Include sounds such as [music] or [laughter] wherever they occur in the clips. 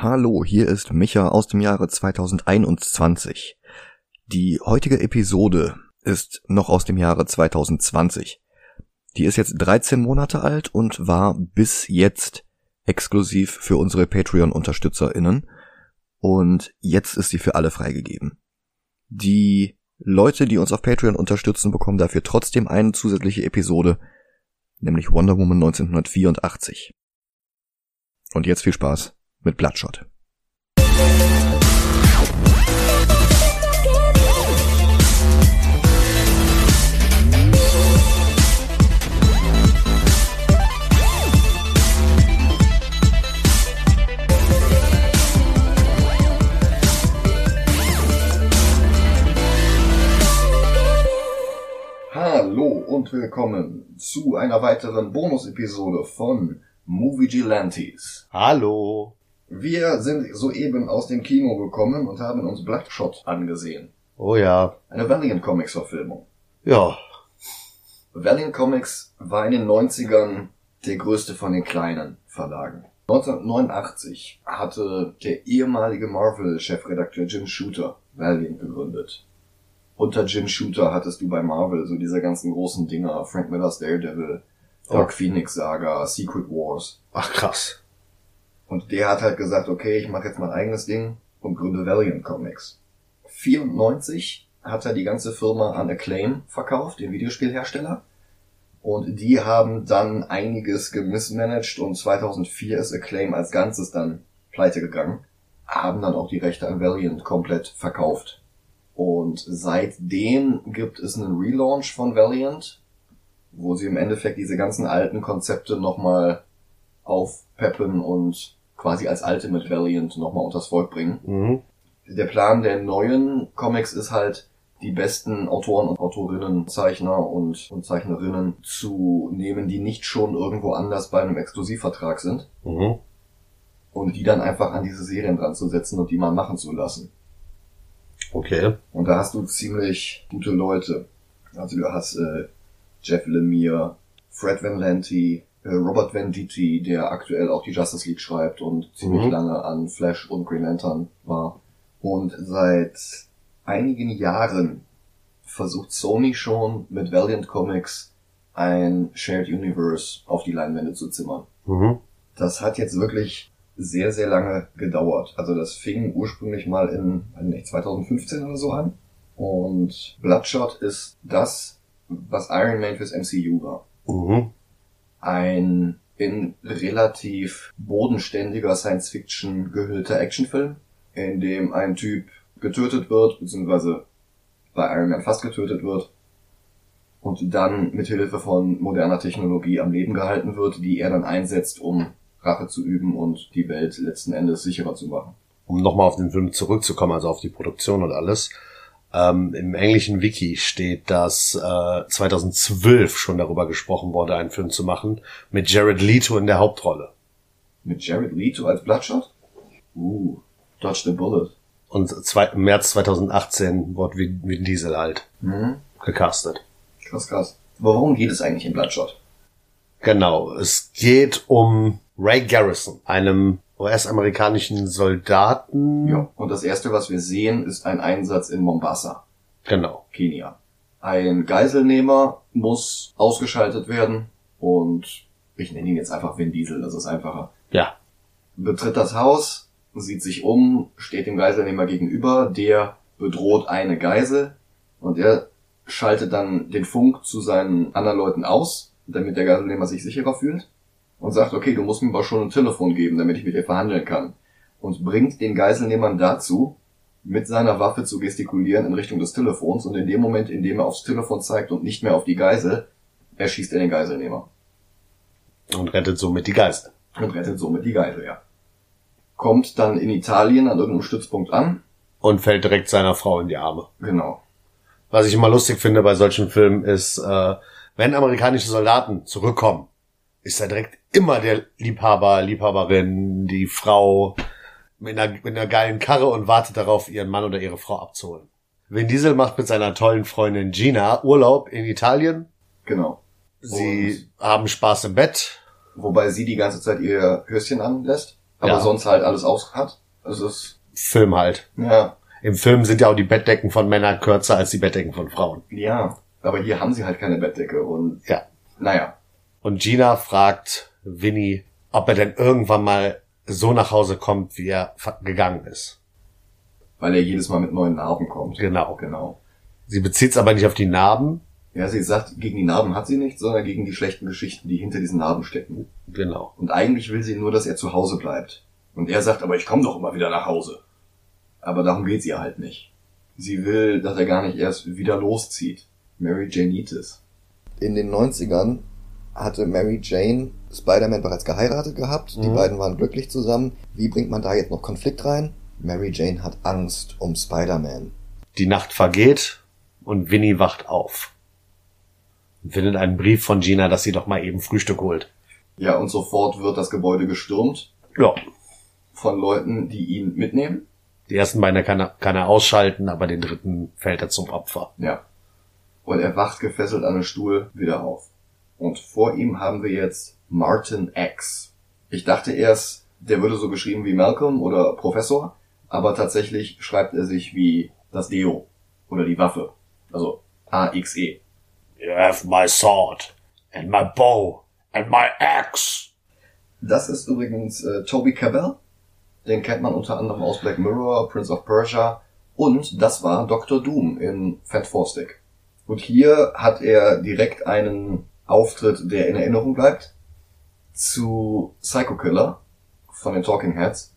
Hallo, hier ist Micha aus dem Jahre 2021. Die heutige Episode ist noch aus dem Jahre 2020. Die ist jetzt 13 Monate alt und war bis jetzt exklusiv für unsere Patreon-UnterstützerInnen. Und jetzt ist sie für alle freigegeben. Die Leute, die uns auf Patreon unterstützen, bekommen dafür trotzdem eine zusätzliche Episode, nämlich Wonder Woman 1984. Und jetzt viel Spaß mit Bloodshot. Hallo und willkommen zu einer weiteren Bonus-Episode von Movie Gilantes. Hallo. Wir sind soeben aus dem Kino gekommen und haben uns Bloodshot angesehen. Oh ja. Eine Valiant Comics Verfilmung. Ja. Valiant Comics war in den 90ern der größte von den kleinen Verlagen. 1989 hatte der ehemalige Marvel-Chefredakteur Jim Shooter Valiant gegründet. Unter Jim Shooter hattest du bei Marvel so diese ganzen großen Dinger, Frank Miller's Daredevil, Dark. Phoenix Saga, Secret Wars. Ach krass. Und der hat halt gesagt, okay, ich mache jetzt mein eigenes Ding und gründe Valiant Comics. 94 hat er die ganze Firma an Acclaim verkauft, den Videospielhersteller. Und die haben dann einiges gemismanagt und 2004 ist Acclaim als Ganzes dann pleite gegangen. Haben dann auch die Rechte an Valiant komplett verkauft. Und seitdem gibt es einen Relaunch von Valiant, wo sie im Endeffekt diese ganzen alten Konzepte nochmal aufpeppen und quasi als Ultimate Valiant nochmal unters Volk bringen. Mhm. Der Plan der neuen Comics ist halt, die besten Autoren und Autorinnen, Zeichner und, und Zeichnerinnen zu nehmen, die nicht schon irgendwo anders bei einem Exklusivvertrag sind Mhm. und die dann einfach an diese Serien dran zu setzen und die mal machen zu lassen. Okay. Und da hast du ziemlich gute Leute. Also du hast äh, Jeff Lemire, Fred Van Lente, äh, Robert Venditti, der aktuell auch die Justice League schreibt und ziemlich Mhm. lange an Flash und Green Lantern war. Und seit einigen Jahren versucht Sony schon mit Valiant Comics ein Shared Universe auf die Leinwände zu zimmern. Mhm. Das hat jetzt wirklich sehr, sehr lange gedauert. Also das fing ursprünglich mal in nicht, 2015 oder so an. Und Bloodshot ist das, was Iron Man fürs MCU war. Mhm. Ein in relativ bodenständiger Science-Fiction gehüllter Actionfilm, in dem ein Typ getötet wird, beziehungsweise bei Iron Man fast getötet wird und dann mit Hilfe von moderner Technologie am Leben gehalten wird, die er dann einsetzt, um Rache zu üben und die Welt letzten Endes sicherer zu machen. Um nochmal auf den Film zurückzukommen, also auf die Produktion und alles. Ähm, Im englischen Wiki steht, dass äh, 2012 schon darüber gesprochen wurde, einen Film zu machen, mit Jared Leto in der Hauptrolle. Mit Jared Leto als Bloodshot? Uh, Dodge the Bullet. Und zwei, im März 2018 wurde Vin Vin Diesel halt Mhm. gecastet. Krass, krass. Aber worum geht es eigentlich in Bloodshot? Genau, es geht um Ray Garrison, einem US-amerikanischen Soldaten. Ja. Und das erste, was wir sehen, ist ein Einsatz in Mombasa. Genau. Kenia. Ein Geiselnehmer muss ausgeschaltet werden und ich nenne ihn jetzt einfach Vin Diesel, das ist einfacher. Ja. Betritt das Haus, sieht sich um, steht dem Geiselnehmer gegenüber, der bedroht eine Geisel und er schaltet dann den Funk zu seinen anderen Leuten aus, damit der Geiselnehmer sich sicherer fühlt und sagt, okay, du musst mir aber schon ein Telefon geben, damit ich mit dir verhandeln kann. Und bringt den Geiselnehmern dazu, mit seiner Waffe zu gestikulieren in Richtung des Telefons und in dem Moment, in dem er aufs Telefon zeigt und nicht mehr auf die Geisel, erschießt er den Geiselnehmer Und rettet somit die Geister. und rettet somit die Geisel, ja. Kommt dann in Italien an irgendeinem Stützpunkt an. Und fällt direkt seiner Frau in die Arme. Genau. Was ich immer lustig finde bei solchen Filmen ist, äh, wenn amerikanische Soldaten zurückkommen, ist da direkt immer der Liebhaber, Liebhaberin, die Frau mit einer, mit einer geilen Karre und wartet darauf, ihren Mann oder ihre Frau abzuholen. Vin Diesel macht mit seiner tollen Freundin Gina Urlaub in Italien. Genau. Sie haben Spaß im Bett. Wobei sie die ganze Zeit ihr Höschen anlässt. aber Ja. sonst halt alles aus hat. Es ist, Film halt. ja, Im Film sind ja auch die Bettdecken von Männern kürzer als die Bettdecken von Frauen. ja. Aber hier haben sie halt keine Bettdecke und, Ja. naja. Und Gina fragt Winnie, ob er denn irgendwann mal so nach Hause kommt, wie er gegangen ist. Weil er jedes Mal mit neuen Narben kommt. Genau. Genau. Sie bezieht es aber nicht auf die Narben. Ja, sie sagt, gegen die Narben hat sie nichts, sondern gegen die schlechten Geschichten, die hinter diesen Narben stecken. Genau. Und eigentlich will sie nur, dass er zu Hause bleibt. Und er sagt, aber ich komme doch immer wieder nach Hause. Aber darum geht's ihr halt nicht. Sie will, dass er gar nicht erst wieder loszieht. Mary Janeitis. In den 90ern hatte Mary Jane Spider-Man bereits geheiratet gehabt. Die Mhm. beiden waren glücklich zusammen. Wie bringt man da jetzt noch Konflikt rein? Mary Jane hat Angst um Spider-Man. Die Nacht vergeht und Winnie wacht auf. Und findet einen Brief von Gina, dass sie doch mal eben Frühstück holt. Ja, und sofort wird das Gebäude gestürmt Ja. von Leuten, die ihn mitnehmen. Die ersten beiden kann er, kann er ausschalten, aber den dritten fällt er zum Opfer. Ja. Und er wacht gefesselt an den Stuhl wieder auf. Und vor ihm haben wir jetzt Martin X. Ich dachte erst, der würde so geschrieben wie Malcolm oder Professor, aber tatsächlich schreibt er sich wie das Deo oder die Waffe. Also A-X-E. You have my sword and my bow and my axe. Das ist übrigens äh, Toby Cabell. Den kennt man unter anderem aus Black Mirror, Prince of Persia und das war Dr. Doom in Fat Four Stick. Und hier hat er direkt einen Auftritt, der in Erinnerung bleibt, zu Psycho Killer von den Talking Heads.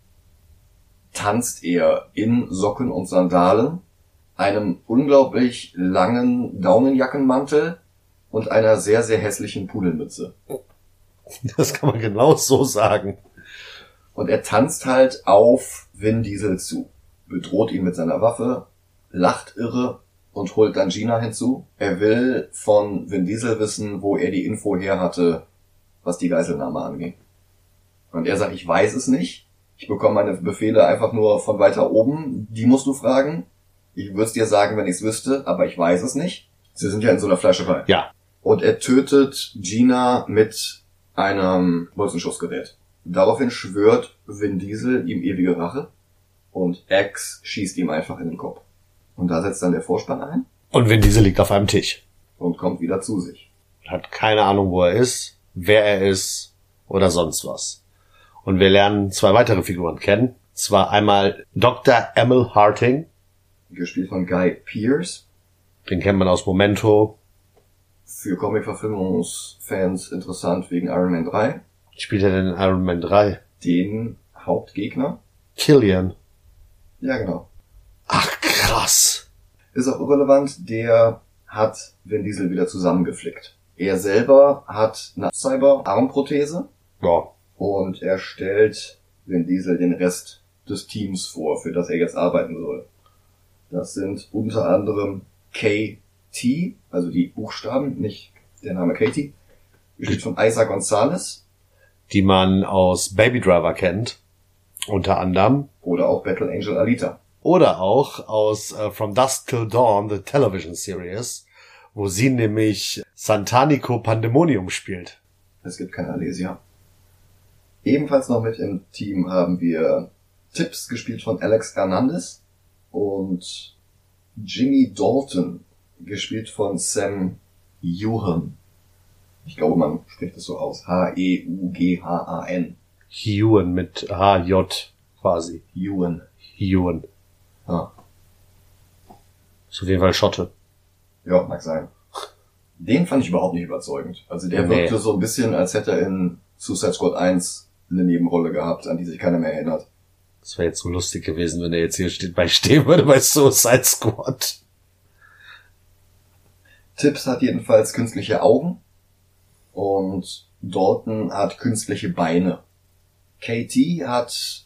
Tanzt er in Socken und Sandalen, einem unglaublich langen Daunenjackenmantel und einer sehr, sehr hässlichen Pudelmütze. [laughs] Das kann man genau so sagen. Und er tanzt halt auf Vin Diesel zu, bedroht ihn mit seiner Waffe, lacht irre und holt dann Gina hinzu. Er will von Vin Diesel wissen, wo er die Info her hatte, was die Geiselnahme anging. Und er sagt, ich weiß es nicht. Ich bekomme meine Befehle einfach nur von weiter oben. Die musst du fragen. Ich würde es dir sagen, wenn ich es wüsste, aber ich weiß es nicht. Sie sind ja in so einer Fleischerei. Ja. Und er tötet Gina mit einem Bolzenschussgerät. Daraufhin schwört Vin Diesel ihm ewige Rache und X schießt ihm einfach in den Kopf. Und da setzt dann der Vorspann ein Und Vin Diesel liegt auf einem Tisch. und kommt wieder zu sich. Hat keine Ahnung, wo er ist, wer er ist oder sonst was. Und wir lernen zwei weitere Figuren kennen. Zwar einmal Dr. Emil Harting. Gespielt von Guy Pearce. Den kennt man aus Momento. Für Comic-Verfilmungsfans interessant wegen Iron Man 3. Spielt er denn in Iron Man 3? Den Hauptgegner. Killian. Ja, genau. Krass. Ist auch irrelevant, der hat Vin Diesel wieder zusammengeflickt. Er selber hat eine Cyber-Armprothese Ja. und er stellt Vin Diesel den Rest des Teams vor, für das er jetzt arbeiten soll. Das sind unter anderem KT, also die Buchstaben, nicht der Name Katie, gespielt von Isa Gonzalez Die man aus Baby Driver kennt. Unter anderem. oder auch Battle Angel Alita. Oder auch aus äh, From Dusk Till Dawn, the Television Series, wo sie nämlich Santanico Pandemonium spielt. Es gibt keine Alesia. Ebenfalls noch mit im Team haben wir Tips, gespielt von Alex Hernandez und Jimmy Dalton, gespielt von Sam Ewan. Ich glaube, man spricht es so aus. H-E-U-G-H-A-N. Ewan mit H-J quasi. Ewan. Ewan. Ja. Ist auf jeden Fall Schotte. ja, mag sein. Den fand ich überhaupt nicht überzeugend. Also der Nee. wirkte so ein bisschen, als hätte er in Suicide Squad 1 eine Nebenrolle gehabt, an die sich keiner mehr erinnert. Das wäre jetzt so lustig gewesen, wenn er jetzt hier steht, bei stehen würde bei Suicide Squad. Tips hat jedenfalls künstliche Augen und Dalton hat künstliche Beine. KT hat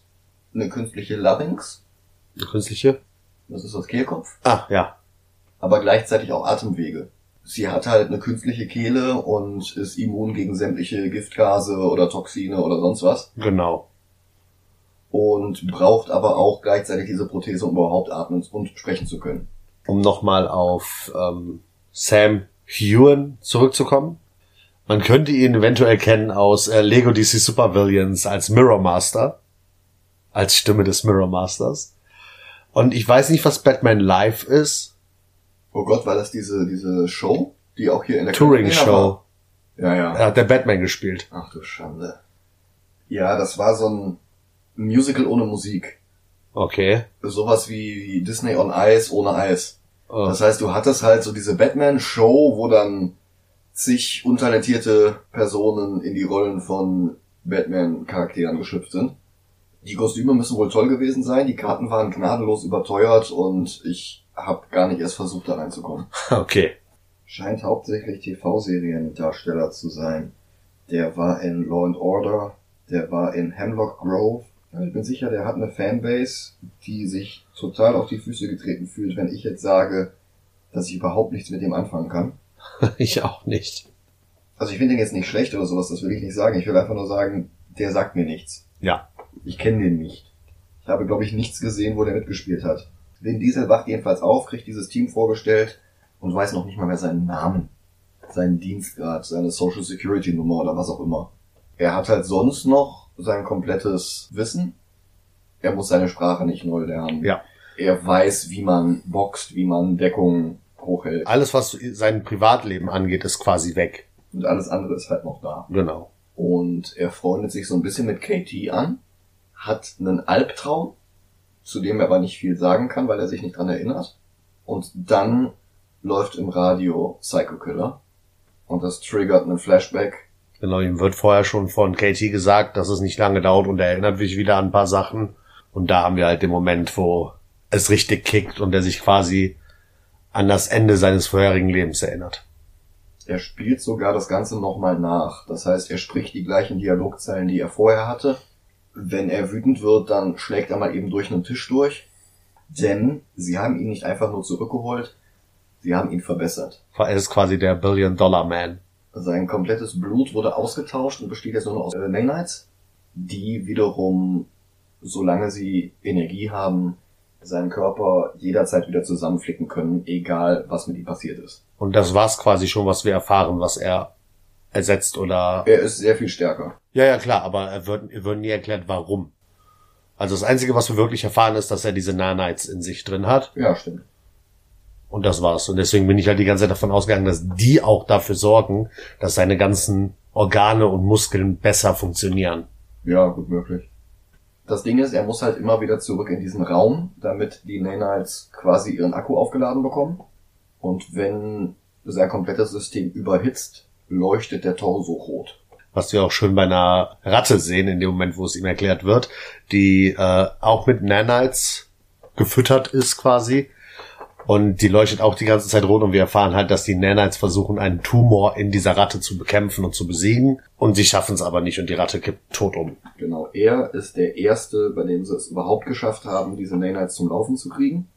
eine künstliche Larynx, künstliche? das ist das Kehlkopf, Ah, ja. aber gleichzeitig auch Atemwege. Sie hat halt eine künstliche Kehle und ist immun gegen sämtliche Giftgase oder Toxine oder sonst was Genau. und braucht aber auch gleichzeitig diese Prothese, um überhaupt atmen und sprechen zu können. Um nochmal auf ähm, Sam Hewan zurückzukommen. Man könnte ihn eventuell kennen aus äh, Lego DC Super Villains als Mirror Master. als Stimme des Mirror Masters. Und ich weiß nicht, was Batman Live ist. Oh Gott, war das diese, diese Show, die auch hier in der Touring Show. war? Ja, ja. Er hat der Batman gespielt. Ach du Schande. Ja, das war so ein Musical ohne Musik. Okay. Sowas wie, wie Disney on Ice ohne Eis. Oh. Das heißt, du hattest halt so diese Batman-Show, wo dann zig untalentierte Personen in die Rollen von Batman-Charakteren geschlüpft sind. Die Kostüme müssen wohl toll gewesen sein, die Karten waren gnadenlos überteuert und ich habe gar nicht erst versucht, da reinzukommen. [laughs] Okay. Scheint hauptsächlich TV-Seriendarsteller zu sein. Der war in Law and Order, der war in Hemlock Grove. Ich bin sicher, der hat eine Fanbase, die sich total auf die Füße getreten fühlt, wenn ich jetzt sage, dass ich überhaupt nichts mit dem anfangen kann. [laughs] Ich auch nicht. Also ich finde den jetzt nicht schlecht oder sowas, das will ich nicht sagen. Ich will einfach nur sagen, der sagt mir nichts. Ja. Ich kenne den nicht. Ich habe, glaube ich, nichts gesehen, wo der mitgespielt hat. Vin Diesel wacht jedenfalls auf, kriegt dieses Team vorgestellt und weiß noch nicht mal mehr seinen Namen, seinen Dienstgrad, seine Social Security Nummer oder was auch immer. Er hat halt sonst noch sein komplettes Wissen. Er muss seine Sprache nicht neu lernen. Ja. Er weiß, wie man boxt, wie man Deckung hochhält. Alles, was sein Privatleben angeht, ist quasi weg. Und alles andere ist halt noch da. Genau. Und er freundet sich so ein bisschen mit KT an, hat einen Albtraum, zu dem er aber nicht viel sagen kann, weil er sich nicht dran erinnert. Und dann läuft im Radio Psycho Killer. Und das triggert einen Flashback. Genau, ihm wird vorher schon von Katie gesagt, dass es nicht lange dauert und er erinnert sich wieder an ein paar Sachen. Und da haben wir halt den Moment, wo es richtig kickt und er sich quasi an das Ende seines vorherigen Lebens erinnert. Er spielt sogar das Ganze nochmal nach. Das heißt, er spricht die gleichen Dialogzeilen, die er vorher hatte. Wenn er wütend wird, dann schlägt er mal eben durch einen Tisch durch. Denn sie haben ihn nicht einfach nur zurückgeholt, sie haben ihn verbessert. Er ist quasi der Billion Dollar Man. Sein komplettes Blut wurde ausgetauscht und besteht jetzt nur noch aus äh, Nanites, die wiederum, solange sie Energie haben, seinen Körper jederzeit wieder zusammenflicken können, egal was mit ihm passiert ist. Und das war's quasi schon, was wir erfahren, was er ersetzt oder. Er ist sehr viel stärker. Ja, ja, klar, aber er wird, er wird nie erklärt, warum. Also das Einzige, was wir wirklich erfahren, ist, dass er diese Nanites in sich drin hat. Ja, stimmt. Und das war's. Und deswegen bin ich halt die ganze Zeit davon ausgegangen, dass die auch dafür sorgen, dass seine ganzen Organe und Muskeln besser funktionieren. Ja, gut möglich. Das Ding ist, er muss halt immer wieder zurück in diesen Raum, damit die Nanites quasi ihren Akku aufgeladen bekommen. Und wenn sein komplettes System überhitzt, leuchtet der Torso rot. Was wir auch schön bei einer Ratte sehen, in dem Moment, wo es ihm erklärt wird, die äh, auch mit Nanites gefüttert ist quasi. Und die leuchtet auch die ganze Zeit rot und wir erfahren halt, dass die Nanites versuchen, einen Tumor in dieser Ratte zu bekämpfen und zu besiegen. Und sie schaffen es aber nicht und die Ratte kippt tot um. Genau, er ist der Erste, bei dem sie es überhaupt geschafft haben, diese Nanites zum Laufen zu kriegen.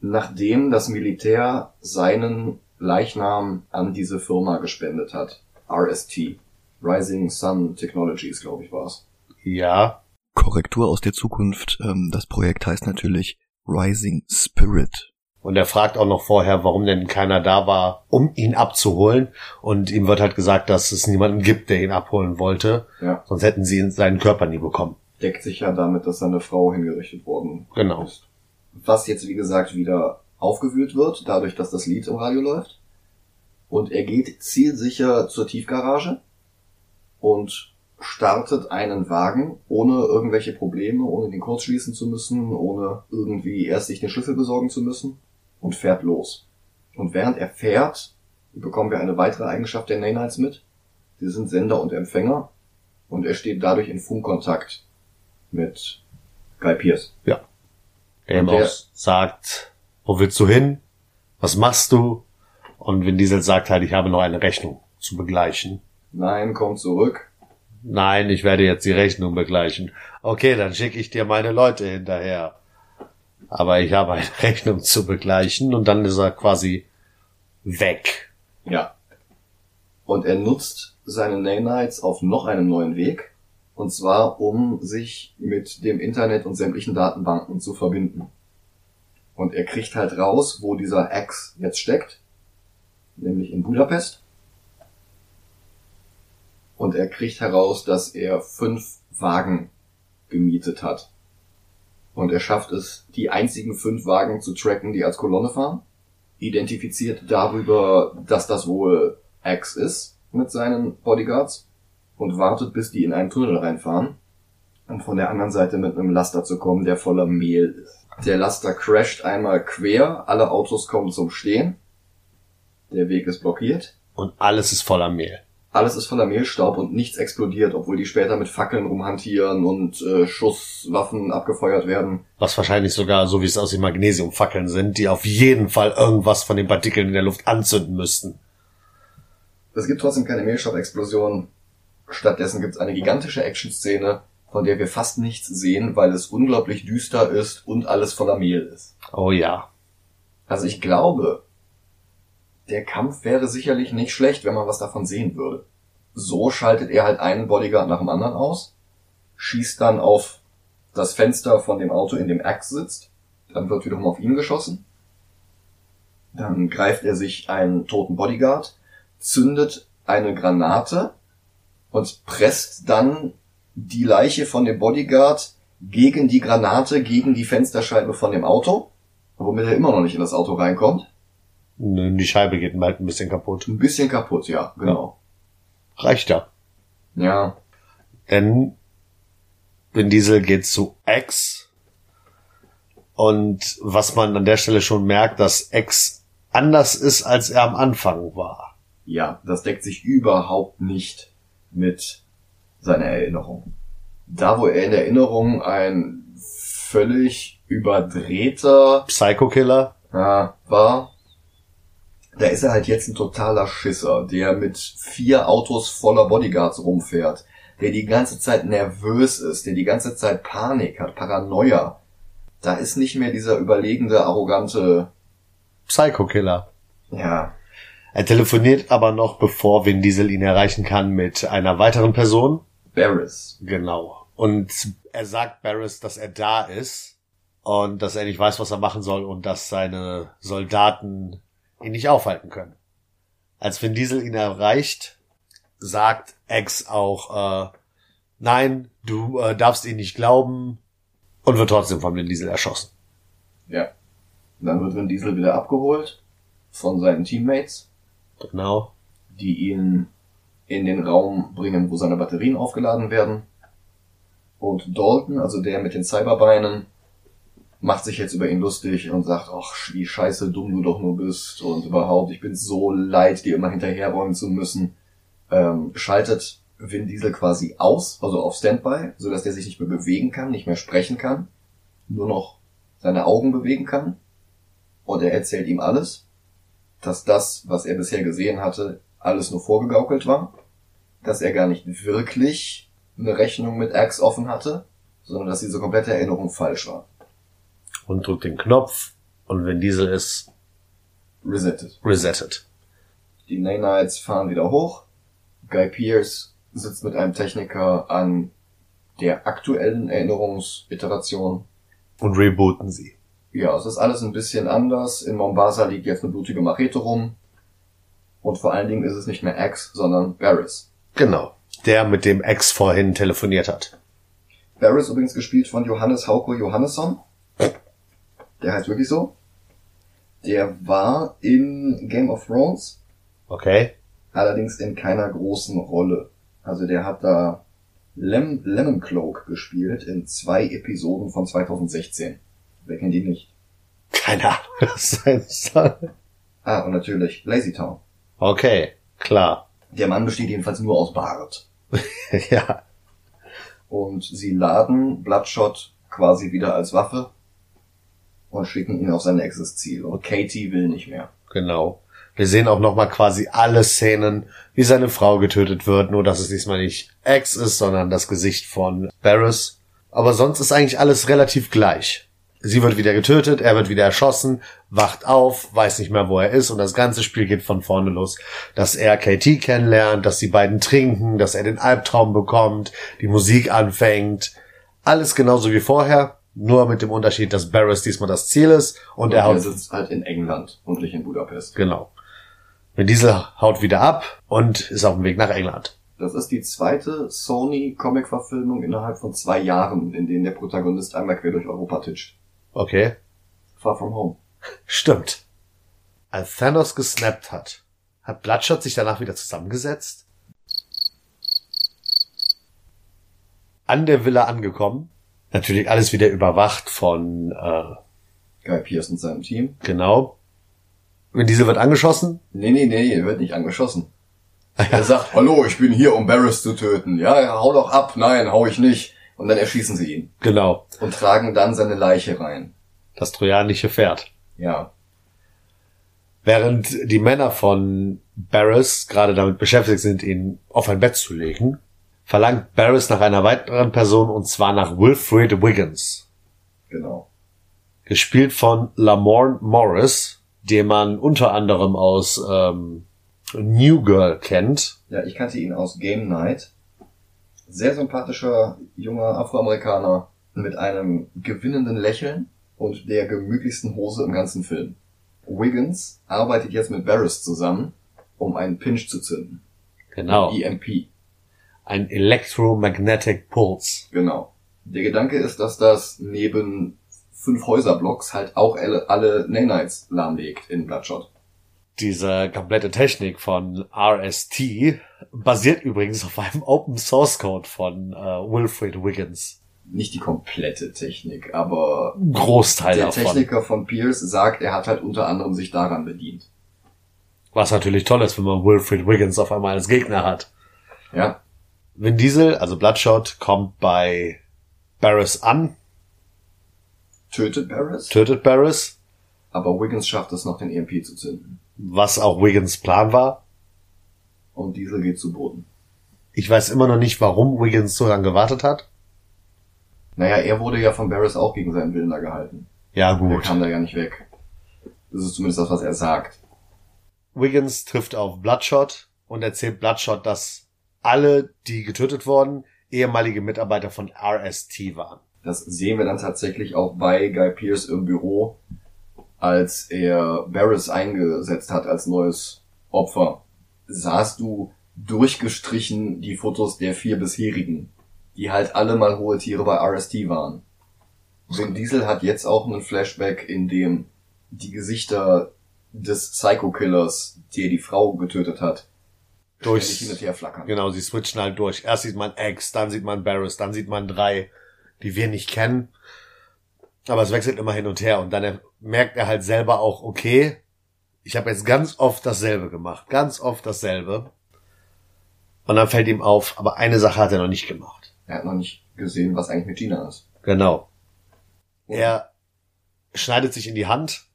Nachdem das Militär seinen Leichnam an diese Firma gespendet hat. RST. Rising Sun Technologies, glaube ich, war's. Ja, Korrektur aus der Zukunft. Ähm, das Projekt heißt natürlich Rising Spirit. Und er fragt auch noch vorher, warum denn keiner da war, um ihn abzuholen. Und ihm wird halt gesagt, dass es niemanden gibt, der ihn abholen wollte. Ja. Sonst hätten sie ihn- seinen Körper nie bekommen. Deckt sich ja damit, dass seine Frau hingerichtet worden Genau. ist. Was jetzt, wie gesagt, wieder aufgewühlt wird, dadurch, dass das Lied im Radio läuft. Und er geht zielsicher zur Tiefgarage und startet einen Wagen, ohne irgendwelche Probleme, ohne den kurz schließen zu müssen, ohne irgendwie erst sich den Schlüssel besorgen zu müssen und fährt los. Und während er fährt, bekommen wir eine weitere Eigenschaft der Nanites mit. Sie sind Sender und Empfänger und er steht dadurch in Funkkontakt mit Guy Pierce. Der ihm auch sagt, wo willst du hin? Was machst du? Und Vin Diesel sagt halt, ich habe noch eine Rechnung zu begleichen. Nein, komm zurück. Nein, ich werde jetzt die Rechnung begleichen. Okay, dann schicke ich dir meine Leute hinterher. Aber ich habe eine [laughs] Rechnung zu begleichen und dann ist er quasi weg. Ja. Und er nutzt seine Nanites auf noch einen neuen Weg. Und zwar, um sich mit dem Internet und sämtlichen Datenbanken zu verbinden. Und er kriegt halt raus, wo dieser Axe jetzt steckt. Nämlich in Budapest. Und er kriegt heraus, dass er fünf Wagen gemietet hat. Und er schafft es, die einzigen fünf Wagen zu tracken, die als Kolonne fahren. Identifiziert darüber, dass das wohl Axe ist mit seinen Bodyguards. Und wartet, bis die in einen Tunnel reinfahren. Um von der anderen Seite mit einem Laster zu kommen, der voller Mehl ist. Der Laster crasht einmal quer, alle Autos kommen zum Stehen. Der Weg ist blockiert. Und alles ist voller Mehl. Alles ist voller Mehlstaub und nichts explodiert, obwohl die später mit Fackeln rumhantieren und äh, Schusswaffen abgefeuert werden. Was wahrscheinlich sogar, so wie es aussieht, Magnesiumfackeln sind, die auf jeden Fall irgendwas von den Partikeln in der Luft anzünden müssten. Es gibt trotzdem keine Mehlstaubexplosion. Stattdessen gibt es eine gigantische Action-Szene, von der wir fast nichts sehen, weil es unglaublich düster ist und alles voller Mehl ist. Oh ja. Also ich glaube, der Kampf wäre sicherlich nicht schlecht, wenn man was davon sehen würde. So schaltet er halt einen Bodyguard nach dem anderen aus, schießt dann auf das Fenster von dem Auto, in dem Axe sitzt, dann wird wiederum auf ihn geschossen. Dann greift er sich einen toten Bodyguard, zündet eine Granate und presst dann die Leiche von dem Bodyguard gegen die Granate, gegen die Fensterscheibe von dem Auto, womit er immer noch nicht in das Auto reinkommt. Die Scheibe geht halt ein bisschen kaputt. Ein bisschen kaputt, ja, genau. Reicht ja. Ja, Denn Vin Diesel geht zu X. Und was man an der Stelle schon merkt, dass X anders ist, als er am Anfang war. ja, das deckt sich überhaupt nicht mit seiner Erinnerung. Da, wo er in Erinnerung ein völlig überdrehter Psycho-Killer. ja, war, da ist er halt jetzt ein totaler Schisser, der mit vier Autos voller Bodyguards rumfährt, der die ganze Zeit nervös ist, der die ganze Zeit Panik hat, Paranoia. Da ist nicht mehr dieser überlegende, arrogante, Psycho-Killer. ja, Er telefoniert aber noch, bevor Vin Diesel ihn erreichen kann, mit einer weiteren Person. Barris. Genau. Und er sagt Barris, dass er da ist und dass er nicht weiß, was er machen soll und dass seine Soldaten ihn nicht aufhalten können. Als Vin Diesel ihn erreicht, sagt X auch, äh, nein, du äh, darfst ihn nicht glauben und wird trotzdem von Vin Diesel erschossen. Ja. Dann wird Vin Diesel wieder abgeholt von seinen Teammates, Genau. die ihn in den Raum bringen, wo seine Batterien aufgeladen werden. Und Dalton, also der mit den Cyberbeinen, macht sich jetzt über ihn lustig und sagt, ach, wie scheiße dumm du doch nur bist und überhaupt, ich bin so leid, dir immer hinterherräumen zu müssen. Ähm, schaltet Vin Diesel quasi aus, also auf Standby, so dass der sich nicht mehr bewegen kann, nicht mehr sprechen kann, nur noch seine Augen bewegen kann. Und er erzählt ihm alles, dass das, was er bisher gesehen hatte, alles nur vorgegaukelt war, dass er gar nicht wirklich eine Rechnung mit Axe offen hatte, sondern dass diese komplette Erinnerung falsch war. Und drückt den Knopf und Vin Diesel ist Resettet. resettet. Die Nanites fahren wieder hoch. Guy Pierce sitzt mit einem Techniker an der aktuellen Erinnerungsiteration. Und rebooten sie. Ja, es ist alles ein bisschen anders. In Mombasa liegt jetzt eine blutige Machete rum. Und vor allen Dingen ist es nicht mehr Axe, sondern Barris. Genau. Der, mit dem Ex vorhin telefoniert hat. Barris übrigens gespielt von Johannes Hauko Johannesson. Der heißt wirklich so. Der war in Game of Thrones, Okay. allerdings in keiner großen Rolle. Also der hat da Lem Lemon Cloak gespielt in zwei Episoden von 2016. Wer kennt ihn nicht? Keine Ahnung, [laughs] was sein soll. Ah, und natürlich Lazy Town. Okay, klar. Der Mann besteht jedenfalls nur aus Bart. [laughs] ja. Und sie laden Bloodshot quasi wieder als Waffe und schicken ihn auf sein nächstes Ziel. Und Katie will nicht mehr. Genau. Wir sehen auch nochmal quasi alle Szenen, wie seine Frau getötet wird, nur dass es diesmal nicht X ist, sondern das Gesicht von Barris. Aber sonst ist eigentlich alles relativ gleich. Sie wird wieder getötet, er wird wieder erschossen, wacht auf, weiß nicht mehr, wo er ist und das ganze Spiel geht von vorne los. Dass er KT kennenlernt, dass die beiden trinken, dass er den Albtraum bekommt, die Musik anfängt. Alles genauso wie vorher, nur mit dem Unterschied, dass Barris diesmal das Ziel ist und, Und er er haut sitzt halt in England und nicht in Budapest. Genau. Vin Diesel haut wieder ab und ist auf dem Weg nach England. Das ist die zweite Sony-Comic-Verfilmung innerhalb von zwei Jahren, in denen der Protagonist einmal quer durch Europa titscht. Okay. Far From Home. [laughs] Stimmt. Als Thanos gesnappt hat, hat Bloodshot sich danach wieder zusammengesetzt? An der Villa angekommen. Natürlich alles wieder überwacht von, äh, Guy Pearce und seinem Team. genau. Wenn diese wird angeschossen, Nee, nee, nee, er wird nicht angeschossen. Er sagt, hallo, ich bin hier, um Barris zu töten. Ja, ja, hau doch ab. Nein, hau ich nicht. Und dann erschießen sie ihn. genau, Und tragen dann seine Leiche rein. das trojanische Pferd. Ja. Während die Männer von Barris gerade damit beschäftigt sind, ihn auf ein Bett zu legen, verlangt Barris nach einer weiteren Person und zwar nach Wilfred Wiggins. Genau. gespielt von Lamorne Morris, den man unter anderem aus ähm, New Girl kennt. Ja, ich kannte ihn aus Game Night. Sehr sympathischer junger Afroamerikaner mit einem gewinnenden Lächeln und der gemütlichsten Hose im ganzen Film. Wiggins arbeitet jetzt mit Barris zusammen, um einen Pinch zu zünden. Genau. EMP. Ein Electromagnetic Pulse. Genau. Der Gedanke ist, dass das neben fünf Häuserblocks halt auch alle, alle Nanites lahmlegt in Bloodshot. Diese komplette Technik von RST basiert übrigens auf einem Open Source Code von äh, Wilfred Wiggins. Nicht die komplette Technik, aber Großteil der davon. Techniker von Pierce sagt, er hat halt unter anderem sich daran bedient. Was natürlich toll ist, wenn man Wilfred Wiggins auf einmal als Gegner hat. Ja, Vin Diesel, also Bloodshot, kommt bei Barris an, tötet Barris, tötet Barris, aber Wiggins schafft es noch, den EMP zu zünden. was auch Wiggins Plan war. Und Diesel geht zu Boden. Ich weiß immer noch nicht, warum Wiggins so lange gewartet hat. Naja, er wurde ja von Barris auch gegen seinen Willen da gehalten. Ja, Er gut. kam da ja nicht weg. Das ist zumindest das, was er sagt. Wiggins trifft auf Bloodshot und erzählt Bloodshot, dass alle, die getötet wurden, ehemalige Mitarbeiter von RST waren. Das sehen wir dann tatsächlich auch bei Guy Pierce im Büro, als er Barris eingesetzt hat als neues Opfer. Sahst du durchgestrichen die Fotos der vier bisherigen, die halt alle mal hohe Tiere bei RST waren. Vin Diesel hat jetzt auch einen Flashback, in dem die Gesichter des Psycho-Killers, der die Frau getötet hat, Durch- hin und her flackern. Genau, sie switchen halt durch. Erst sieht man X, dann sieht man Barris, dann sieht man drei, die wir nicht kennen. Aber es wechselt immer hin und her und dann er- merkt er halt selber auch, okay, ich habe jetzt ganz oft dasselbe gemacht, ganz oft dasselbe. Und dann fällt ihm auf, aber eine Sache hat er noch nicht gemacht. Er hat noch nicht gesehen, was eigentlich mit Gina ist. Genau. Er schneidet sich in die Hand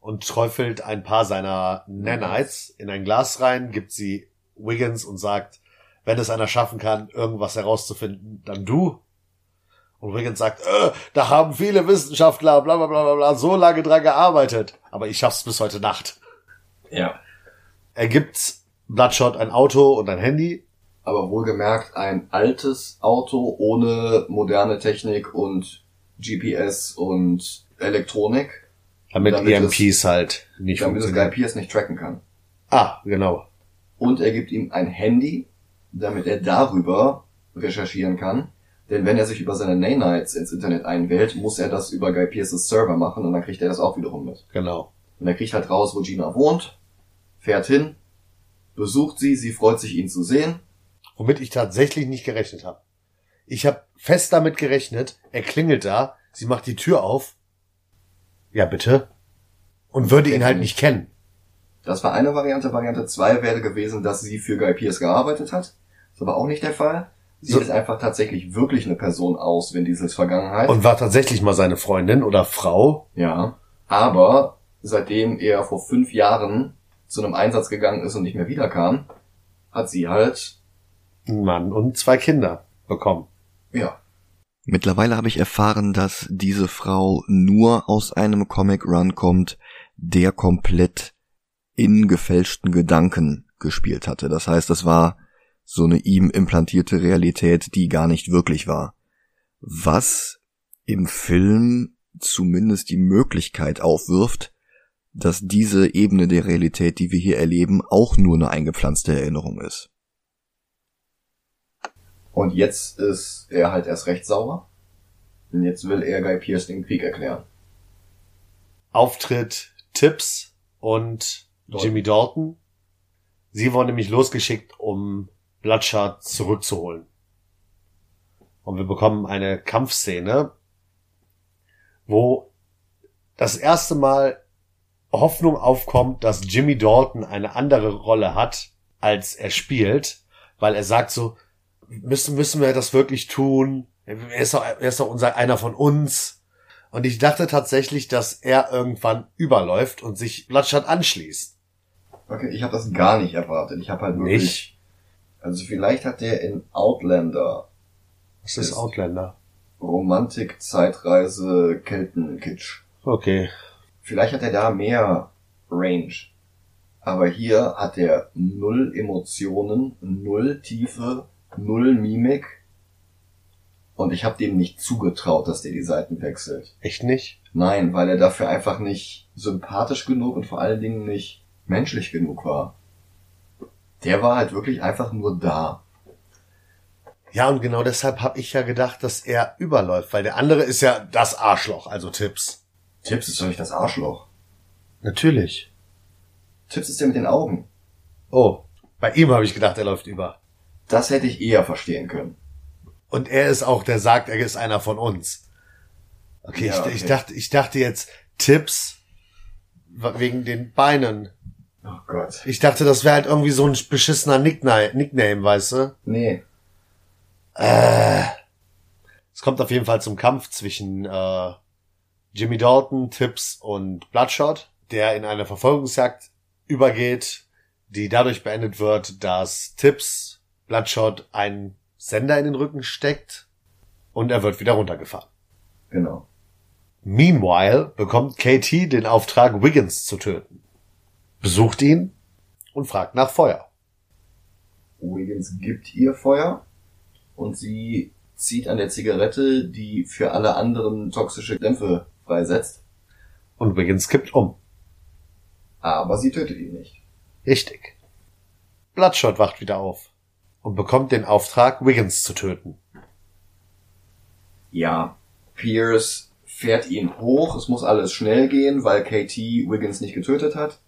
und träufelt ein paar seiner Nanites in ein Glas rein, gibt sie Wiggins und sagt, wenn es einer schaffen kann, irgendwas herauszufinden, dann du. Und Wiggins sagt, äh, da haben viele Wissenschaftler, bla bla bla bla bla, so lange dran gearbeitet. Aber ich schaff's bis heute Nacht. Ja. Er gibt Bloodshot ein Auto und ein Handy. aber wohlgemerkt ein altes Auto ohne moderne Technik und GPS und Elektronik, Damit, Damit EMPs halt nicht damit es Guy funktionieren. Pierce nicht tracken kann. Ah, genau. Und er gibt ihm ein Handy, damit er darüber recherchieren kann. Denn wenn er sich über seine Nanites ins Internet einwählt, muss er das über Guy Pierces Server machen und dann kriegt er das auch wiederum mit. Genau. Und er kriegt halt raus, wo Gina wohnt, fährt hin, besucht sie, sie freut sich, ihn zu sehen. womit ich tatsächlich nicht gerechnet habe. Ich habe fest damit gerechnet, er klingelt da, sie macht die Tür auf. Ja, bitte. Und würde ihn halt nicht kennen. Das war eine Variante. Variante zwei wäre gewesen, dass sie für Guy Pierce gearbeitet hat. Ist aber auch nicht der Fall. Sie So- ist einfach tatsächlich wirklich eine Person aus Vin Diesels Vergangenheit. Und war tatsächlich mal seine Freundin oder Frau. ja. Aber seitdem er vor fünf Jahren zu einem Einsatz gegangen ist und nicht mehr wiederkam, hat sie halt, Ein Mann und zwei Kinder bekommen. ja, Mittlerweile habe ich erfahren, dass diese Frau nur aus einem Comic Run kommt, der komplett in gefälschten Gedanken gespielt hatte. Das heißt, es war so eine ihm implantierte Realität, die gar nicht wirklich war. Was im Film zumindest die Möglichkeit aufwirft, dass diese Ebene der Realität, die wir hier erleben, auch nur eine eingepflanzte Erinnerung ist. Und jetzt ist er halt erst recht sauer. Und jetzt will er Guy Pierce den Krieg erklären. Auftritt Tips und Dalton. Jimmy Dalton. Sie wurden nämlich losgeschickt, um Bloodshot zurückzuholen. Und wir bekommen eine Kampfszene, wo das erste Mal Hoffnung aufkommt, dass Jimmy Dalton eine andere Rolle hat, als er spielt, weil er sagt so, müssen, müssen wir das wirklich tun? Er ist doch, er ist doch unser, einer von uns. Und ich dachte tatsächlich, dass er irgendwann überläuft und sich Bloodshot anschließt. Okay, ich habe das gar nicht erwartet. Ich habe halt wirklich... Nicht? Also vielleicht hat der in Outlander ist Ist- Outlander. Romantik, Zeitreise, Keltenkitsch. Okay. Vielleicht hat er da mehr Range. Aber hier hat er null Emotionen, null Tiefe, null Mimik. Und ich habe dem nicht zugetraut, dass der die Seiten wechselt. Echt nicht? Nein, weil er dafür einfach nicht sympathisch genug und vor allen Dingen nicht menschlich genug war. Der war halt wirklich einfach nur da. Ja, und genau deshalb habe ich ja gedacht, dass er überläuft, weil der andere ist ja das Arschloch, also Tipps. Tipps ist doch nicht das Arschloch. Natürlich. Tipps ist der mit den Augen. Oh, bei ihm habe ich gedacht, er läuft über. Das hätte ich eher verstehen können. Und er ist auch, der sagt, er ist einer von uns. Okay, Ja, ich, okay. ich dachte, ich dachte jetzt Tipps wegen den Beinen. Oh Gott. Ich dachte, das wäre halt irgendwie so ein beschissener Nickname, Nickname, weißt du? Nee. Äh. Es kommt auf jeden Fall zum Kampf zwischen äh, Jimmy Dalton, Tips und Bloodshot, der in eine Verfolgungsjagd übergeht, die dadurch beendet wird, dass Tips Bloodshot einen Sender in den Rücken steckt und er wird wieder runtergefahren. Genau. Meanwhile bekommt KT den Auftrag, Wiggins zu töten. Besucht ihn und fragt nach Feuer. Wiggins gibt ihr Feuer und sie zieht an der Zigarette, die für alle anderen toxische Dämpfe freisetzt, Und Wiggins kippt um. aber sie tötet ihn nicht. Richtig. Bloodshot wacht wieder auf und bekommt den Auftrag, Wiggins zu töten. Ja, Pierce fährt ihn hoch, es muss alles schnell gehen, weil KT Wiggins nicht getötet hat.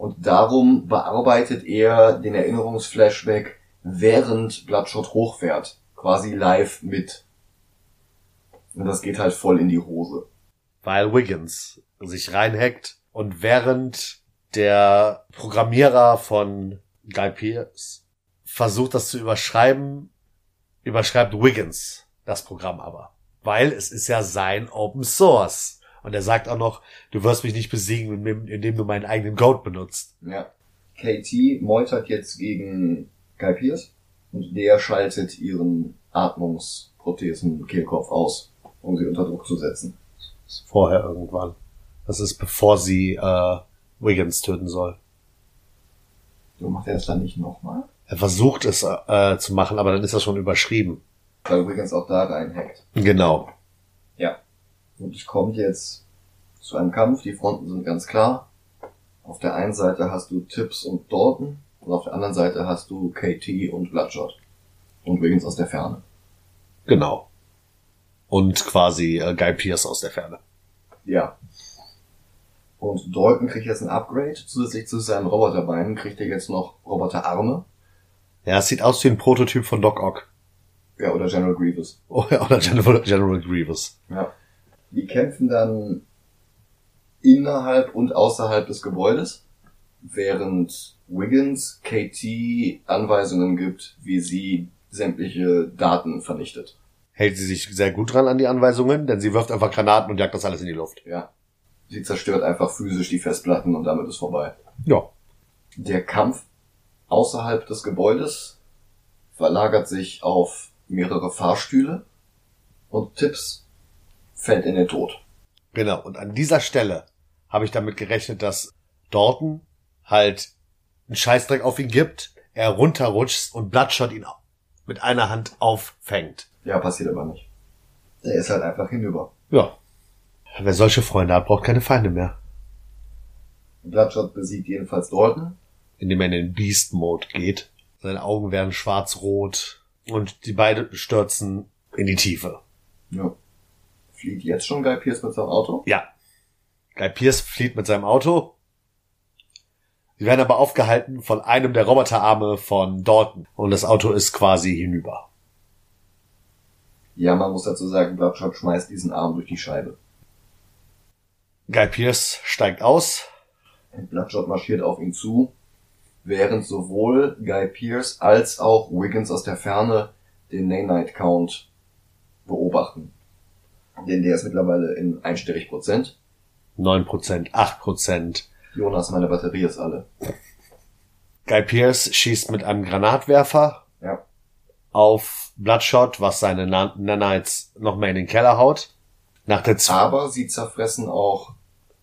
Und darum bearbeitet er den Erinnerungsflashback, während Bloodshot hochfährt. Quasi live mit. Und das geht halt voll in die Hose. weil Wiggins sich reinhackt und während der Programmierer von Guy Pearce versucht, das zu überschreiben, überschreibt Wiggins das Programm aber. Weil es ist ja sein Open Source. Und er sagt auch noch, du wirst mich nicht besiegen, indem, du meinen eigenen Code benutzt. Ja. KT meutert jetzt gegen Guy Pierce und der schaltet ihren Atmungsprothesen Kehlkopf aus, um sie unter Druck zu setzen. Vorher irgendwann. Das ist bevor sie äh, Wiggins töten soll. So macht er das dann nicht nochmal? Er versucht es äh, zu machen, aber dann ist das schon überschrieben. Weil Wiggins auch da reinhackt. Genau. Und es kommt jetzt zu einem Kampf, die Fronten sind ganz klar. Auf der einen Seite hast du Tips und Dalton und auf der anderen Seite hast du KT und Bloodshot. Und Wiggins aus der Ferne. Genau. Und quasi äh, Guy Pierce aus der Ferne. Ja. Und Dalton kriegt jetzt ein Upgrade. Zusätzlich zu seinen Roboterbeinen kriegt er jetzt noch Roboterarme. Ja, es sieht aus wie ein Prototyp von Doc Ock. Ja, oder General Grievous. [laughs] Oder General, General Grievous. Ja. Die kämpfen dann innerhalb und außerhalb des Gebäudes, während Wiggins KT Anweisungen gibt, wie sie sämtliche Daten vernichtet. Hält sie sich sehr gut dran an die Anweisungen, denn sie wirft einfach Granaten und jagt das alles in die Luft. Ja. Sie zerstört einfach physisch die Festplatten und damit ist vorbei. Ja. Der Kampf außerhalb des Gebäudes verlagert sich auf mehrere Fahrstühle und Tips fällt in den Tod. Genau. Und an dieser Stelle habe ich damit gerechnet, dass Dalton halt einen Scheißdreck auf ihn gibt, er runterrutscht und Bloodshot ihn mit einer Hand auffängt. Ja, passiert aber nicht. Der ist halt einfach hinüber. Ja. Wer solche Freunde hat, braucht keine Feinde mehr. Bloodshot besiegt jedenfalls Dalton. Indem er in den Beast-Mode geht. Seine Augen werden schwarz-rot. Und die beiden stürzen in die Tiefe. Ja. Flieht jetzt schon Guy Pierce mit seinem Auto? Ja. Guy Pierce flieht mit seinem Auto. Sie werden aber aufgehalten von einem der Roboterarme von Dalton. Und das Auto ist quasi hinüber. Ja, man muss dazu sagen, Bloodshot schmeißt diesen Arm durch die Scheibe. Guy Pierce steigt aus. Und Bloodshot marschiert auf ihn zu, während sowohl Guy Pierce als auch Wiggins aus der Ferne den Nanite Count beobachten. Denn der ist mittlerweile in einstellig Prozent. 9%, 8%. Jonas, meine Batterie ist alle. Guy Pierce schießt mit einem Granatwerfer Ja. auf Bloodshot, was seine Nan- Nanites noch mehr in den Keller haut. Nach der Z Aber sie zerfressen auch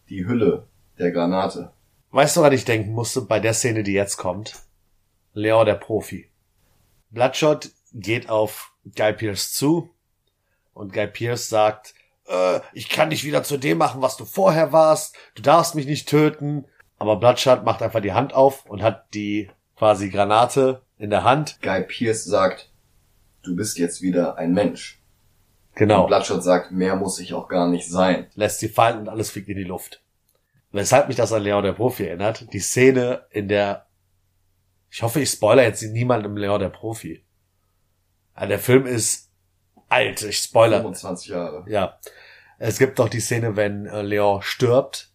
die Hülle der Granate. Weißt du, woran ich denken musste bei der Szene, die jetzt kommt? Leon, der Profi. Bloodshot geht auf Guy Pierce zu und Guy Pierce sagt, äh, ich kann dich wieder zu dem machen, was du vorher warst. Du darfst mich nicht töten. Aber Bloodshot macht einfach die Hand auf und hat die quasi Granate in der Hand. Guy Pierce sagt, du bist jetzt wieder ein Mensch. Und Genau. Bloodshot sagt, mehr muss ich auch gar nicht sein. lässt sie fallen und alles fliegt in die Luft. Weshalb mich das an Leon der Profi erinnert, die Szene in der, ich hoffe, ich spoiler jetzt niemandem Leon der Profi. Der Film ist alt, ich spoiler. 25 Jahre. Ja. Es gibt doch die Szene, wenn äh, Leon stirbt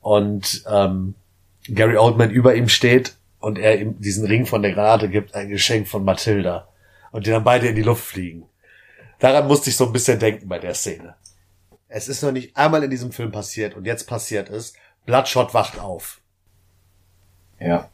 und ähm, Gary Oldman über ihm steht und er ihm diesen Ring von der Granate gibt, ein Geschenk von Matilda. Und die dann beide in die Luft fliegen. Daran musste ich so ein bisschen denken bei der Szene. Es ist noch nicht einmal in diesem Film passiert und jetzt passiert es. Bloodshot wacht auf. Ja.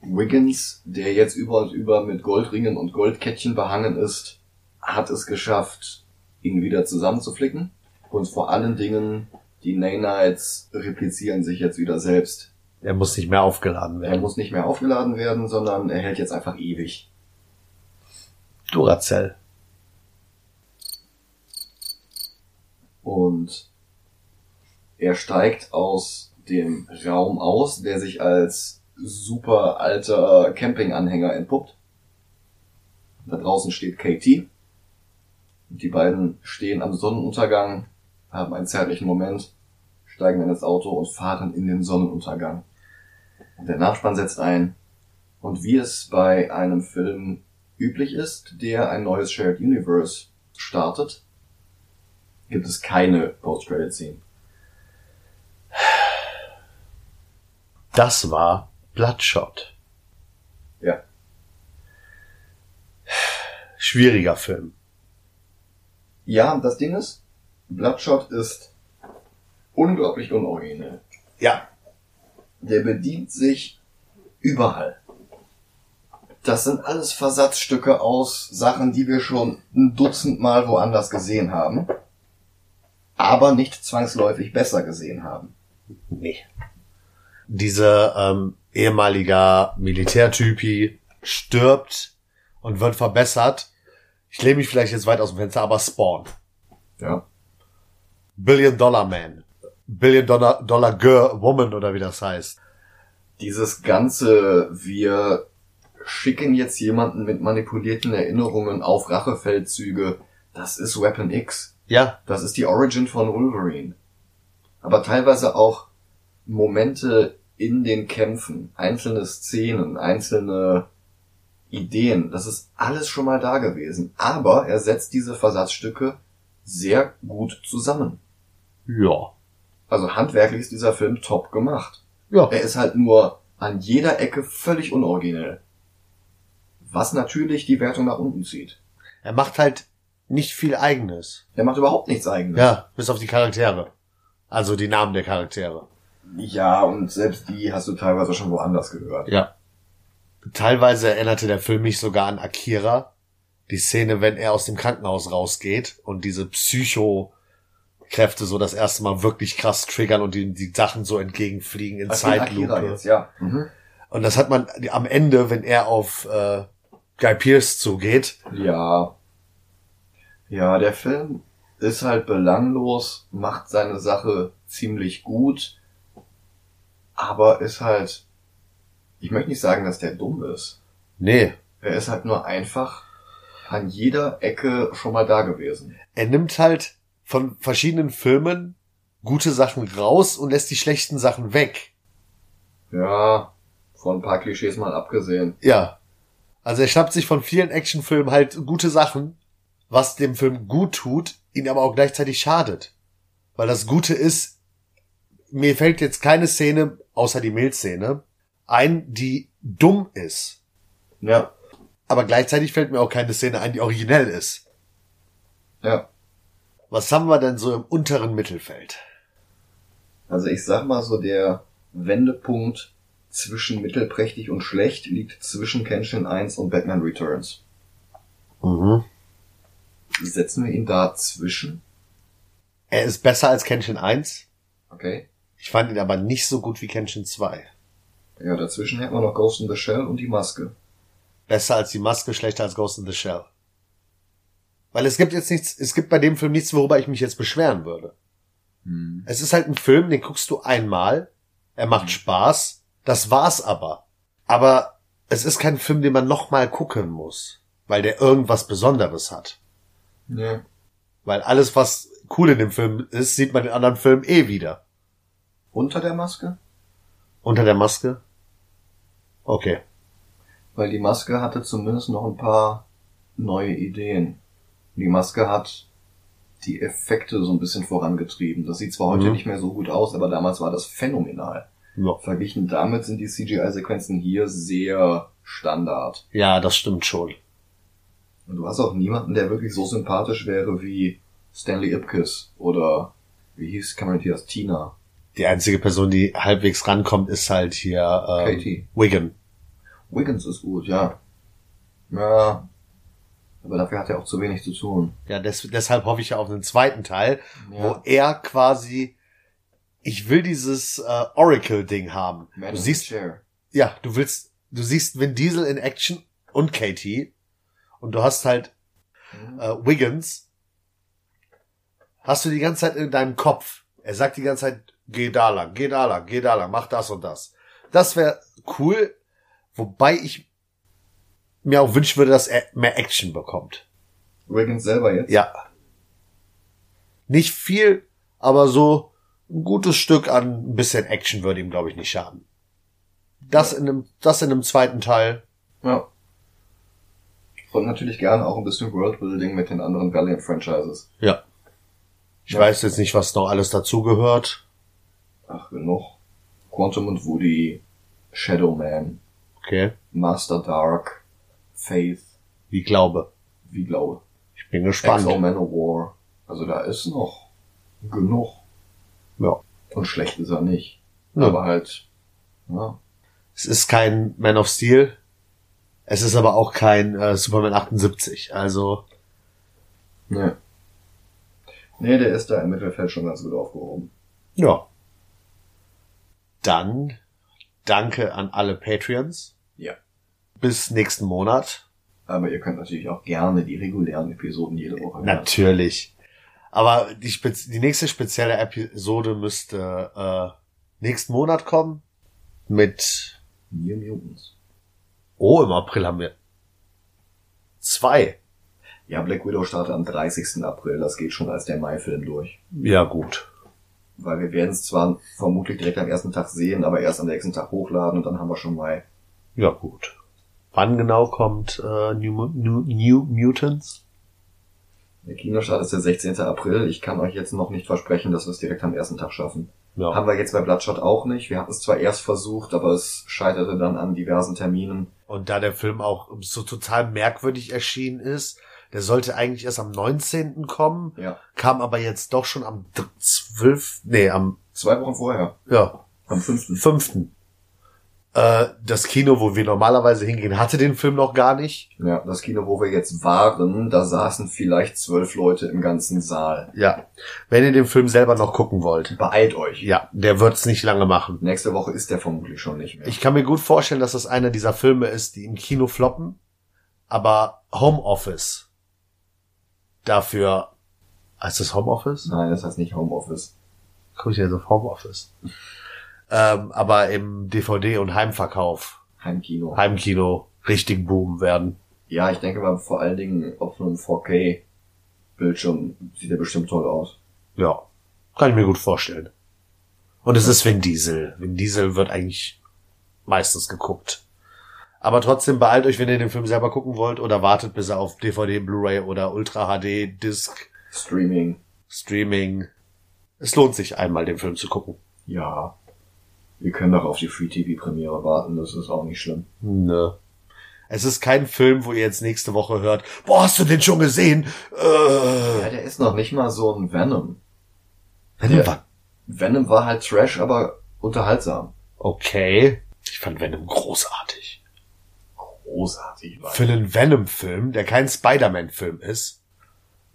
Wiggins, der jetzt über und über mit Goldringen und Goldkettchen behangen ist, hat es geschafft, ihn wieder zusammenzuflicken. Und vor allen Dingen, die Nanites replizieren sich jetzt wieder selbst. Er muss nicht mehr aufgeladen Er werden. muss nicht mehr aufgeladen werden, sondern er hält jetzt einfach ewig. Duracell. Und er steigt aus dem Raum aus, der sich als super alter Campinganhänger entpuppt. Da draußen steht KT. Die beiden stehen am Sonnenuntergang, haben einen zärtlichen Moment, steigen in das Auto und fahren in den Sonnenuntergang. Der Nachspann setzt ein. Und wie es bei einem Film üblich ist, der ein neues Shared Universe startet, gibt es keine Post-Credit-Scene. Das war Bloodshot. Ja. Schwieriger Film. Ja, das Ding ist, Bloodshot ist unglaublich unoriginell. Ja. Der bedient sich überall. Das sind alles Versatzstücke aus Sachen, die wir schon ein Dutzend Mal woanders gesehen haben, aber nicht zwangsläufig besser gesehen haben. Nee. Dieser ähm, ehemaliger Militärtypi stirbt und wird verbessert. Ich lehne mich vielleicht jetzt weit aus dem Fenster, aber Spawn. Ja. Billion Dollar Man. Billion Dollar, Dollar Girl, Woman oder wie das heißt. Dieses ganze, wir schicken jetzt jemanden mit manipulierten Erinnerungen auf Rachefeldzüge, das ist Weapon X. Ja, Das ist die Origin von Wolverine. Aber teilweise auch Momente in den Kämpfen, einzelne Szenen, einzelne Ideen, das ist alles schon mal da gewesen. Aber er setzt diese Versatzstücke sehr gut zusammen. ja, Also handwerklich ist dieser Film top gemacht. ja. Er ist halt nur an jeder Ecke völlig unoriginell. Was natürlich die Wertung nach unten zieht. Er macht halt nicht viel Eigenes. Er macht überhaupt nichts eigenes. Ja, bis auf die Charaktere. Also die Namen der Charaktere. Ja, und selbst die hast du teilweise schon woanders gehört. Ja. Teilweise erinnerte der Film mich sogar an Akira. Die Szene, wenn er aus dem Krankenhaus rausgeht und diese Psycho-Kräfte so das erste Mal wirklich krass triggern und die, die Sachen so entgegenfliegen in Zeitlupe. jetzt, ja. Mhm. Und das hat man am Ende, wenn er auf äh, Guy Pierce zugeht. Ja. Ja, der Film ist halt belanglos, macht seine Sache ziemlich gut, aber ist halt, ich möchte nicht sagen, dass der dumm ist. Nee, Er ist halt nur einfach An jeder Ecke schon mal da gewesen. Er nimmt halt von verschiedenen Filmen gute Sachen raus und lässt die schlechten Sachen weg. Ja, von ein paar Klischees mal abgesehen. Ja. Also er schnappt sich von vielen Actionfilmen halt gute Sachen, was dem Film gut tut, ihn aber auch gleichzeitig schadet. Weil das Gute ist, mir fällt jetzt keine Szene, außer die Milzszene, ein, die dumm ist. Ja, Aber gleichzeitig fällt mir auch keine Szene ein, die originell ist. ja. Was haben wir denn so im unteren Mittelfeld? Also ich sag mal so, der Wendepunkt zwischen mittelprächtig und schlecht liegt zwischen Kenshin 1 und Batman Returns. Mhm. Setzen wir ihn da zwischen? Er ist besser als Kenshin 1. Okay. Ich fand ihn aber nicht so gut wie Kenshin 2. Ja, dazwischen hätten wir noch Ghost in the Shell und die Maske. Besser als die Maske, schlechter als Ghost in the Shell. Weil es gibt jetzt nichts, es gibt bei dem Film nichts, worüber ich mich jetzt beschweren würde. Hm. Es ist halt ein Film, den guckst du einmal, er macht Spaß, das war's aber. Aber es ist kein Film, den man nochmal gucken muss, weil der irgendwas Besonderes hat. Ja. Weil alles, was cool in dem Film ist, sieht man in anderen Filmen eh wieder. Unter der Maske? Unter der Maske? Okay. Weil die Maske hatte zumindest noch ein paar neue Ideen. Die Maske hat die Effekte so ein bisschen vorangetrieben. Das sieht zwar heute Mhm. nicht mehr so gut aus, aber damals war das phänomenal. Ja. Verglichen damit sind die CGI-Sequenzen hier sehr Standard. Ja, das stimmt schon. Und du hast auch niemanden, der wirklich so sympathisch wäre wie Stanley Ipkiss oder wie hieß Cameron Diaz? Tina. Die einzige Person, die halbwegs rankommt, ist halt hier ähm, Katie. Wigan. Wiggins ist gut, ja. Ja. Aber dafür hat er auch zu wenig zu tun. Ja, des, deshalb hoffe ich ja auf einen zweiten Teil, wo Ja. er quasi, ich will dieses äh, Oracle-Ding haben. Man du siehst, ja, du willst, du siehst Vin Diesel in Action und Katie und du hast halt Mhm. äh, Wiggins. Hast du die ganze Zeit in deinem Kopf. Er sagt die ganze Zeit, geh da lang, geh da lang, geh da lang, mach das und das. Das wäre cool, wobei ich mir auch wünschen würde, dass er mehr Action bekommt. Wiggins selber jetzt? Ja. Nicht viel, aber so ein gutes Stück an ein bisschen Action würde ihm, glaube ich, nicht schaden. Das in einem, das in einem zweiten Teil. Ja. Und natürlich gerne auch ein bisschen Worldbuilding mit den anderen Valiant-Franchises. Ja. Ich Ja. weiß jetzt nicht, was noch alles dazugehört. Ach, genug. Quantum und Woody, Shadow Man, Okay. Master Dark, Faith, Wie glaube. wie glaube. Ich bin gespannt. Exo Manowar. Also da ist noch genug. Ja. Und schlecht ist er nicht. Ja. Aber halt, ja. Es ist kein Man of Steel. Es ist aber auch kein äh, Superman 78. Also, Nee. Nee, der ist da im Mittelfeld schon ganz gut aufgehoben. ja. Dann danke an alle Patreons. Ja. Bis nächsten Monat. Aber ihr könnt natürlich auch gerne die regulären Episoden jede Woche hören. Natürlich. Aber die, spez die nächste spezielle Episode müsste äh, nächsten Monat kommen. Mit New Mutants. Oh, im April haben wir zwei. Ja, Black Widow startet am 30. April. Das geht schon als der Mai-Film durch. Ja, gut. Weil wir werden es zwar vermutlich direkt am ersten Tag sehen, aber erst am nächsten Tag hochladen und dann haben wir schon Mai. Ja, gut. Wann genau kommt äh, New, New, New Mutants? Der Kinostart ist der 16. April. Ich kann euch jetzt noch nicht versprechen, dass wir es direkt am ersten Tag schaffen. Ja. Haben wir jetzt bei Bloodshot auch nicht. Wir hatten es zwar erst versucht, aber es scheiterte dann an diversen Terminen. Und da der Film auch so total merkwürdig erschienen ist, der sollte eigentlich erst am 19. kommen, Ja. kam aber jetzt doch schon am 12. Nee, am Zwei Wochen vorher. ja, Am 5. 5. Äh, das Kino, wo wir normalerweise hingehen, hatte den Film noch gar nicht. Ja, das Kino, wo wir jetzt waren, da saßen vielleicht zwölf Leute im ganzen Saal. Ja. Wenn ihr den Film selber noch gucken wollt. Beeilt euch. Ja, der wird's nicht lange machen. Nächste Woche ist der vermutlich schon nicht mehr. Ich kann mir gut vorstellen, dass das einer dieser Filme ist, die im Kino floppen, aber Homeoffice dafür. Heißt das Homeoffice? Nein, das heißt nicht Homeoffice. Guck ich jetzt auf Homeoffice. ähm, aber im DVD- und Heimverkauf, Heimkino. Heimkino richtig boomen werden. Ja, ich denke mal vor allen Dingen auf einem 4K-Bildschirm sieht er bestimmt toll aus. Ja, kann ich mir gut vorstellen. Und es ist Vin Diesel. Vin Diesel wird eigentlich meistens geguckt. Aber trotzdem beeilt euch, wenn ihr den Film selber gucken wollt oder wartet, bis er auf DVD, Blu-ray oder Ultra HD Disc Streaming. Streaming. Es lohnt sich einmal den Film zu gucken. Ja. Wir können doch auf die Free TV Premiere warten, das ist auch nicht schlimm. Nö. Es ist kein Film, wo ihr jetzt nächste Woche hört, boah, hast du den schon gesehen? Ja, Äh. der ist noch nicht mal so ein Venom. Venom Ja. war Venom war halt Trash, aber unterhaltsam. okay. Ich fand Venom großartig. Großartig. war. Für einen Venom-Film, der kein Spider-Man-Film ist.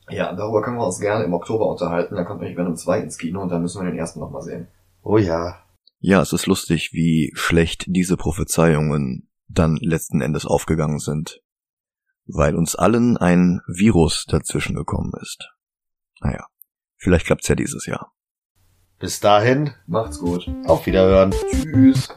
Ja, darüber können wir uns gerne im Oktober unterhalten. Dann kommt nämlich Venom 2 ins Kino und dann müssen wir den ersten nochmal sehen. Oh ja. Ja, es ist lustig, wie schlecht diese Prophezeiungen dann letzten Endes aufgegangen sind. Weil uns allen ein Virus dazwischen gekommen ist. Naja, vielleicht klappt's ja dieses Jahr. Bis dahin, Macht's gut. auf Wiederhören. Tschüss.